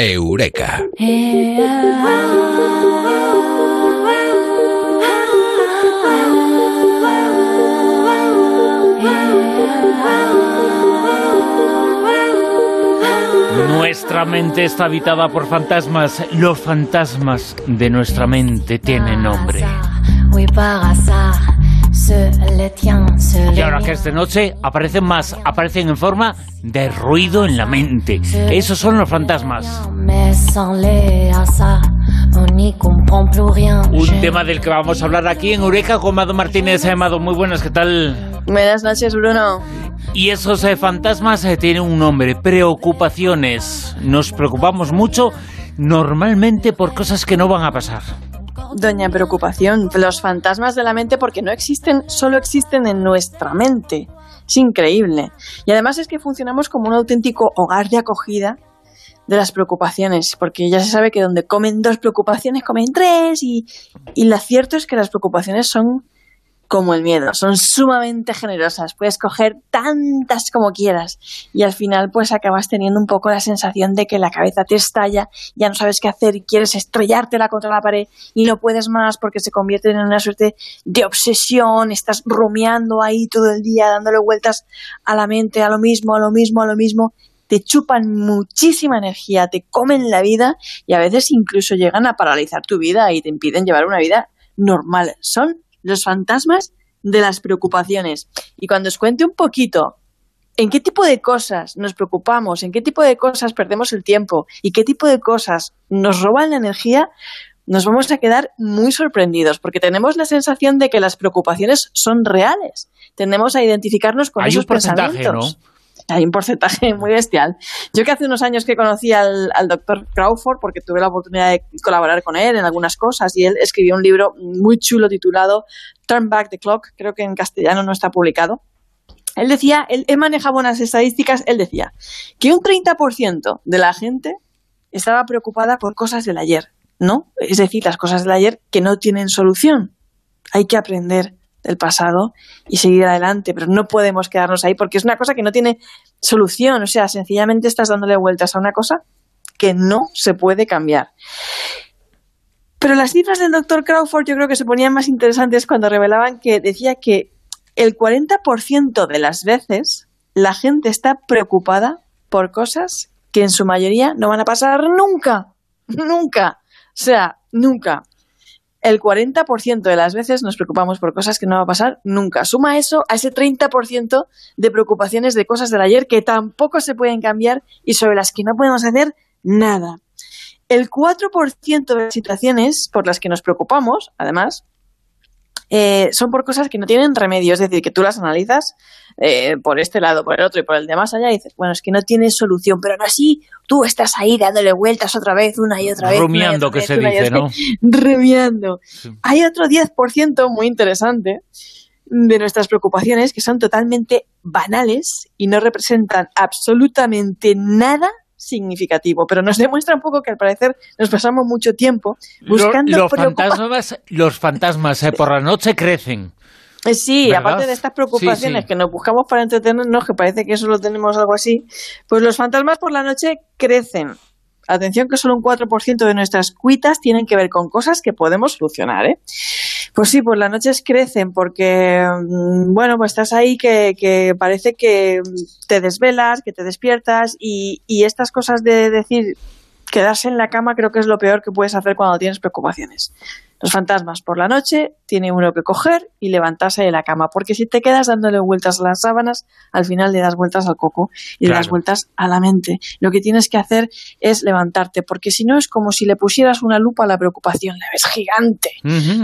Eureka. Nuestra mente está habitada por fantasmas. Los fantasmas de nuestra mente tienen nombre. Y ahora que es de noche, aparecen más, aparecen en forma de ruido en la mente. Esos son los fantasmas. Un tema del que vamos a hablar aquí en Eureka con Mado Martínez. Amado, muy buenas, ¿qué tal? Buenas noches, Bruno. Y esos eh, fantasmas eh, tienen un nombre, preocupaciones. Nos preocupamos mucho normalmente por cosas que no van a pasar. Doña Preocupación, los fantasmas de la mente porque no existen, solo existen en nuestra mente. Es increíble. Y además es que funcionamos como un auténtico hogar de acogida de las preocupaciones, porque ya se sabe que donde comen dos preocupaciones, comen tres, y, y lo cierto es que las preocupaciones son como el miedo. Son sumamente generosas. Puedes coger tantas como quieras y al final pues acabas teniendo un poco la sensación de que la cabeza te estalla, ya no sabes qué hacer y quieres estrellártela contra la pared y no puedes más porque se convierte en una suerte de obsesión. Estás rumiando ahí todo el día, dándole vueltas a la mente, a lo mismo, a lo mismo, a lo mismo. Te chupan muchísima energía, te comen la vida y a veces incluso llegan a paralizar tu vida y te impiden llevar una vida normal. Son los fantasmas de las preocupaciones. Y cuando os cuente un poquito en qué tipo de cosas nos preocupamos, en qué tipo de cosas perdemos el tiempo y qué tipo de cosas nos roban la energía, nos vamos a quedar muy sorprendidos porque tenemos la sensación de que las preocupaciones son reales. Tendemos a identificarnos con esos pensamientos hay un porcentaje muy bestial. Yo que hace unos años que conocí al, doctor Crawford, porque tuve la oportunidad de colaborar con él en algunas cosas, y él escribió un libro muy chulo titulado Turn Back the Clock, creo que en castellano no está publicado. Él decía, él, él maneja buenas estadísticas, él decía que un 30% de la gente estaba preocupada por cosas del ayer, ¿no? Es decir, las cosas del ayer que no tienen solución. Hay que aprender del pasado y seguir adelante, pero no podemos quedarnos ahí porque es una cosa que no tiene solución, o sea, sencillamente estás dándole vueltas a una cosa que no se puede cambiar. Pero las cifras del doctor Crawford yo creo que se ponían más interesantes cuando revelaban que decía que el 40% de las veces la gente está preocupada por cosas que en su mayoría no van a pasar nunca, nunca, o sea, nunca el 40% de las veces nos preocupamos por cosas que no va a pasar nunca. Suma eso a ese 30% de preocupaciones de cosas del ayer que tampoco se pueden cambiar y sobre las que no podemos hacer nada. El 4% de las situaciones por las que nos preocupamos, además, eh, son por cosas que no tienen remedio, es decir, que tú las analizas eh, por este lado, por el otro y por el de más allá y dices, bueno, es que no tiene solución, pero aún así tú estás ahí dándole vueltas otra vez, una y otra vez. Rumiando, que se dice, ¿no? Rumiando. Hay otro 10% muy interesante de nuestras preocupaciones que son totalmente banales y no representan absolutamente nada significativo, pero nos demuestra un poco que al parecer nos pasamos mucho tiempo buscando los, fantasmas, los fantasmas eh, por la noche crecen. Eh, sí, aparte de estas preocupaciones que nos buscamos para entretenernos, que parece que solo tenemos algo así, pues los fantasmas por la noche crecen. Atención que solo un 4% de nuestras cuitas tienen que ver con cosas que podemos solucionar, ¿eh? Pues sí, pues las noches crecen porque, mm, bueno, pues estás ahí que, que parece que te desvelas, que te despiertas y, y estas cosas de decir quedarse en la cama creo que es lo peor que puedes hacer cuando tienes preocupaciones. Los fantasmas por la noche tiene uno que coger y levantarse de la cama, porque si te quedas dándole vueltas a las sábanas, al final le das vueltas al coco y le das vueltas a la mente. Lo que tienes que hacer es levantarte, porque si no es como si le pusieras una lupa a la preocupación, la ves gigante.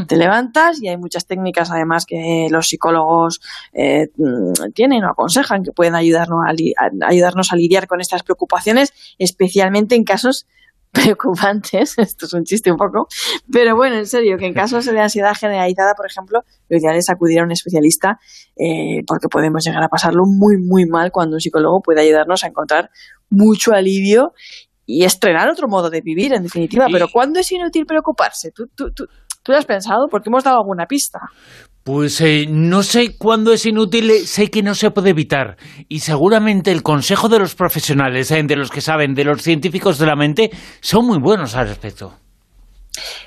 Te levantas y hay muchas técnicas además que los psicólogos eh, tienen o aconsejan que pueden ayudarnos a, ayudarnos a lidiar con estas preocupaciones, especialmente en casos preocupantes, esto es un chiste un poco, pero bueno, en serio, que en casos de ansiedad generalizada, por ejemplo, lo ideal es acudir a un especialista eh, porque podemos llegar a pasarlo muy, muy mal cuando un psicólogo puede ayudarnos a encontrar mucho alivio y estrenar otro modo de vivir, en definitiva. Pero ¿cuándo es inútil preocuparse? ¿Tú, tú, tú, tú has pensado? Porque hemos dado alguna pista. Pues eh, no sé cuándo es inútil, eh, sé que no se puede evitar. Y seguramente el consejo de los profesionales, eh, de los que saben, de los científicos de la mente, son muy buenos al respecto.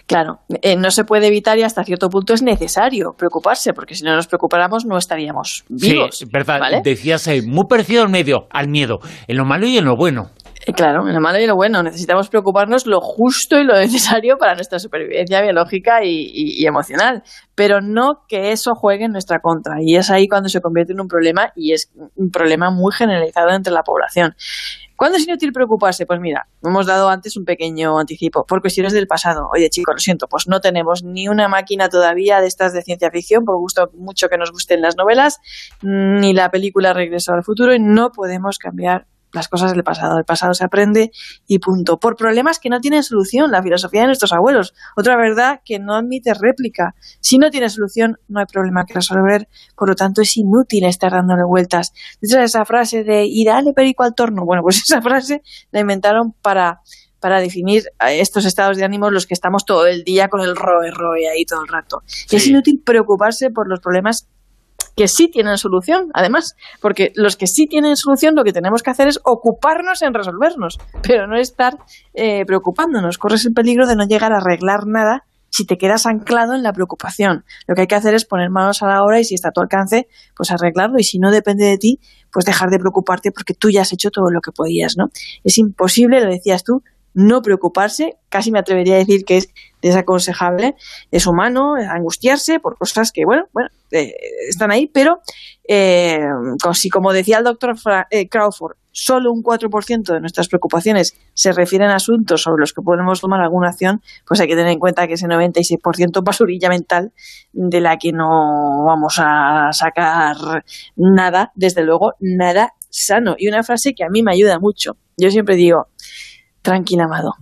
Claro, no se puede evitar y hasta cierto punto es necesario preocuparse, porque si no nos preocupáramos no estaríamos vivos. Sí, verdad. Decías muy parecido al medio, al miedo, en lo malo y en lo bueno. Eh, claro, lo malo y lo bueno. Necesitamos preocuparnos lo justo y lo necesario para nuestra supervivencia biológica y, emocional, pero no que eso juegue en nuestra contra. Y es ahí cuando se convierte en un problema y es un problema muy generalizado entre la población. ¿Cuándo es inútil preocuparse? Pues mira, hemos dado antes un pequeño anticipo por cuestiones del pasado. Oye, chicos, lo siento, pues no tenemos ni una máquina todavía de estas de ciencia ficción, por gusto mucho que nos gusten las novelas, ni la película Regreso al futuro y no podemos cambiar las cosas del pasado. El pasado se aprende y punto. Por problemas que no tienen solución, la filosofía de nuestros abuelos. Otra verdad que no admite réplica. Si no tiene solución, no hay problema que resolver. Por lo tanto, es inútil estar dándole vueltas. De esa frase de y dale perico al torno. Bueno, pues esa frase la inventaron para para definir estos estados de ánimo los que estamos todo el día con el roe roe ahí todo el rato. Es inútil preocuparse por los problemas que sí tienen solución, además, porque los que sí tienen solución lo que tenemos que hacer es ocuparnos en resolvernos, pero no estar eh, preocupándonos. Corres el peligro de no llegar a arreglar nada si te quedas anclado en la preocupación. Lo que hay que hacer es poner manos a la obra y si está a tu alcance, pues arreglarlo y si no depende de ti, pues dejar de preocuparte porque tú ya has hecho todo lo que podías, ¿no? Es imposible, lo decías tú, no preocuparse, casi me atrevería a decir que es desaconsejable, es humano angustiarse por cosas que, bueno, bueno eh, están ahí, pero eh, si como decía el doctor eh, Crawford, solo un 4% de nuestras preocupaciones se refieren a asuntos sobre los que podemos tomar alguna acción, pues hay que tener en cuenta que ese 96% basurilla mental de la que no vamos a sacar nada, desde luego, nada sano. Y una frase que a mí me ayuda mucho. Yo siempre digo, tranquila, amado.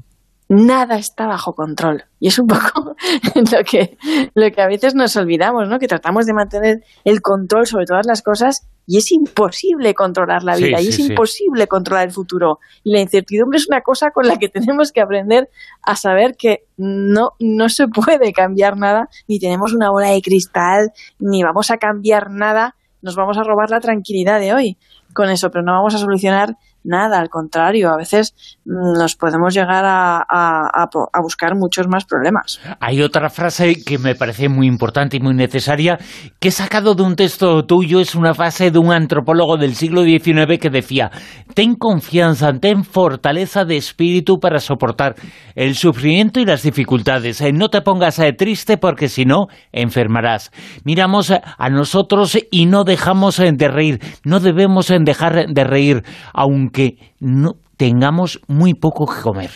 Nada está bajo control. Y es un poco lo que, lo que a veces nos olvidamos, ¿no? Que tratamos de mantener el control sobre todas las cosas y es imposible controlar la vida y es imposible controlar el futuro. Y la incertidumbre es una cosa con la que tenemos que aprender a saber que no, no se puede cambiar nada, ni tenemos una bola de cristal, ni vamos a cambiar nada, nos vamos a robar la tranquilidad de hoy con eso, pero no vamos a solucionar nada, al contrario, a veces mm, nos podemos llegar a, buscar muchos más problemas. Hay otra frase que me parece muy importante y muy necesaria, que he sacado de un texto tuyo, es una frase de un antropólogo del siglo XIX que decía, ten confianza, ten fortaleza de espíritu para soportar el sufrimiento y las dificultades, eh, no te pongas eh, triste porque si no, enfermarás. Miramos a nosotros y no dejamos eh, de reír, no debemos dejar de reír, aunque que no tengamos muy poco que comer.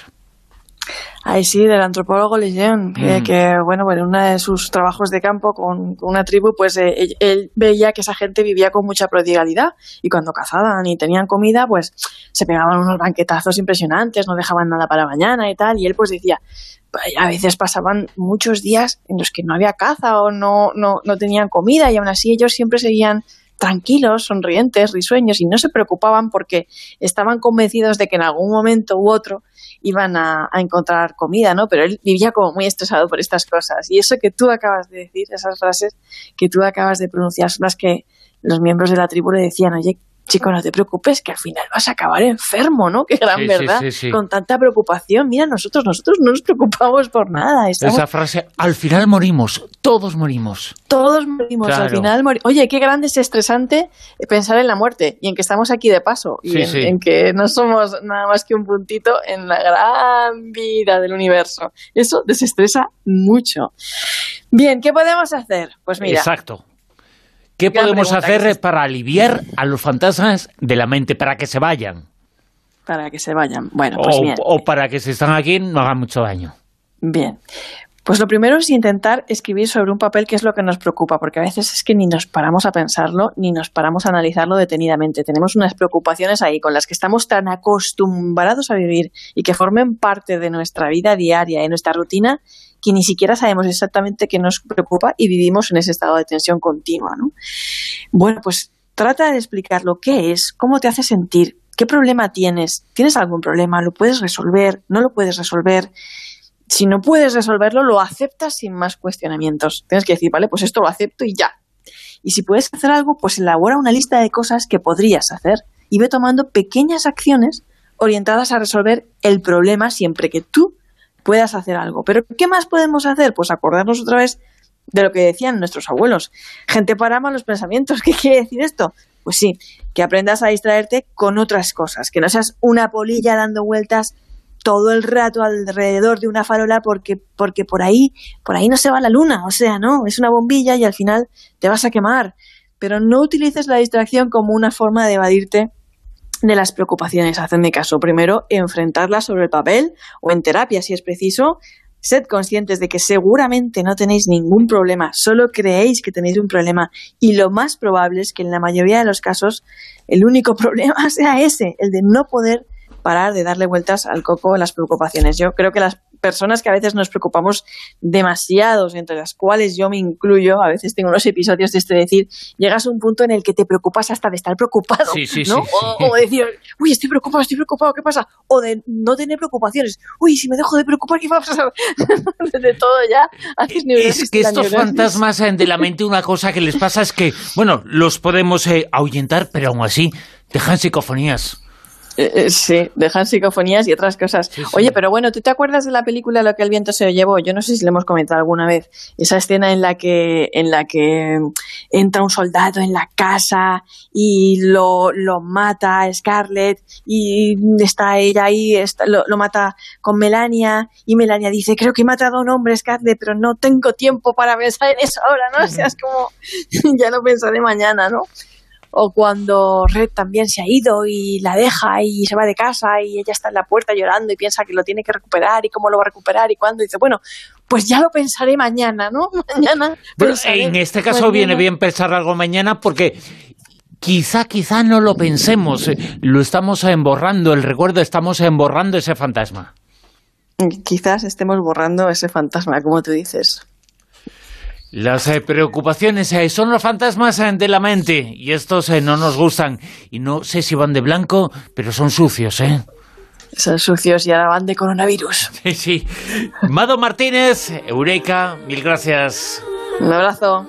Ay, sí, del antropólogo Lejeune, mm. que, bueno, bueno, en uno de sus trabajos de campo con, una tribu, pues eh, él, veía que esa gente vivía con mucha prodigalidad y cuando cazaban y tenían comida, pues se pegaban unos banquetazos impresionantes, no dejaban nada para mañana y tal, y él pues decía, a veces pasaban muchos días en los que no había caza o no, no, no tenían comida y aún así ellos siempre seguían tranquilos, sonrientes, risueños y no se preocupaban porque estaban convencidos de que en algún momento u otro iban a, encontrar comida, ¿no? Pero él vivía como muy estresado por estas cosas. Y eso que tú acabas de decir, esas frases que tú acabas de pronunciar, son las que los miembros de la tribu le decían, oye, chico, no te preocupes, que al final vas a acabar enfermo, ¿no? Qué gran verdad. Con tanta preocupación. Mira, nosotros, nosotros no nos preocupamos por nada. Esa frase, al final morimos, todos morimos. Todos morimos, al final morimos. Oye, qué grande es estresante pensar en la muerte y en que estamos aquí de paso y en, que no somos nada más que un puntito en la gran vida del universo. Eso desestresa mucho. Bien, ¿qué podemos hacer? Pues mira. Exacto. ¿Qué podemos hacer para aliviar a los fantasmas de la mente, para que se vayan? Para que se vayan. Bueno, pues o, bien. O para que si están aquí no hagan mucho daño. Bien. Pues lo primero es intentar escribir sobre un papel qué es lo que nos preocupa, porque a veces es que ni nos paramos a pensarlo, ni nos paramos a analizarlo detenidamente. Tenemos unas preocupaciones ahí con las que estamos tan acostumbrados a vivir y que formen parte de nuestra vida diaria, de nuestra rutina, que ni siquiera sabemos exactamente qué nos preocupa y vivimos en ese estado de tensión continua. ¿no? Bueno, pues trata de explicar lo que es, cómo te hace sentir, qué problema tienes, tienes algún problema, lo puedes resolver, no lo puedes resolver, Si no puedes resolverlo, lo aceptas sin más cuestionamientos. Tienes que decir, vale, pues esto lo acepto y ya. Y si puedes hacer algo, pues elabora una lista de cosas que podrías hacer y ve tomando pequeñas acciones orientadas a resolver el problema siempre que tú puedas hacer algo. Pero ¿qué más podemos hacer? Pues acordarnos otra vez de lo que decían nuestros abuelos. Gente para malos pensamientos. ¿Qué quiere decir esto? Pues sí, que aprendas a distraerte con otras cosas, que no seas una polilla dando vueltas todo el rato alrededor de una farola porque, porque por ahí, por ahí no se va la luna, o sea, no, es una bombilla y al final te vas a quemar. Pero no utilices la distracción como una forma de evadirte de las preocupaciones. Hacedme caso. Primero, enfrentarlas sobre el papel o en terapia si es preciso. Sed conscientes de que seguramente no tenéis ningún problema, solo creéis que tenéis un problema y lo más probable es que en la mayoría de los casos el único problema sea ese, el de no poder parar de darle vueltas al coco las preocupaciones. Yo creo que las personas que a veces nos preocupamos demasiados, entre las cuales yo me incluyo, a veces tengo unos episodios de este decir, llegas a un punto en el que te preocupas hasta de estar preocupado, ¿no? o, decir, uy, estoy preocupado, estoy preocupado, ¿qué pasa? O de no tener preocupaciones, uy, si me dejo de preocupar, ¿qué va a pasar? de todo ya Es que estos fantasmas de la mente, una cosa que les pasa es que, bueno, los podemos eh, ahuyentar, pero aún así dejan psicofonías. Eh, eh, sí, dejan psicofonías y otras cosas. Oye, pero bueno, ¿tú te acuerdas de la película Lo que el viento se llevó? Yo no sé si le hemos comentado alguna vez. Esa escena en la que, en la que entra un soldado en la casa y lo, lo mata a Scarlett y está ella ahí, lo, lo, mata con Melania y Melania dice, creo que he matado a un hombre, Scarlett, pero no tengo tiempo para pensar en eso ahora, ¿no? O sea, es como, ya lo pensaré mañana, ¿no? O cuando Red también se ha ido y la deja y se va de casa y ella está en la puerta llorando y piensa que lo tiene que recuperar y cómo lo va a recuperar y cuándo, dice, bueno, pues ya lo pensaré mañana, ¿no? Mañana. en este caso viene bien pensar algo mañana porque quizá, quizá no lo pensemos, eh, lo estamos emborrando, el recuerdo, estamos emborrando ese fantasma. Quizás estemos borrando ese fantasma, como tú dices. Las eh, preocupaciones eh, son los fantasmas eh, de la mente y estos no nos gustan. Y no sé si van de blanco, pero son sucios, ¿eh? Son sucios y ahora van de coronavirus. Sí, sí. Mado Martínez, Eureka, mil gracias. Un abrazo.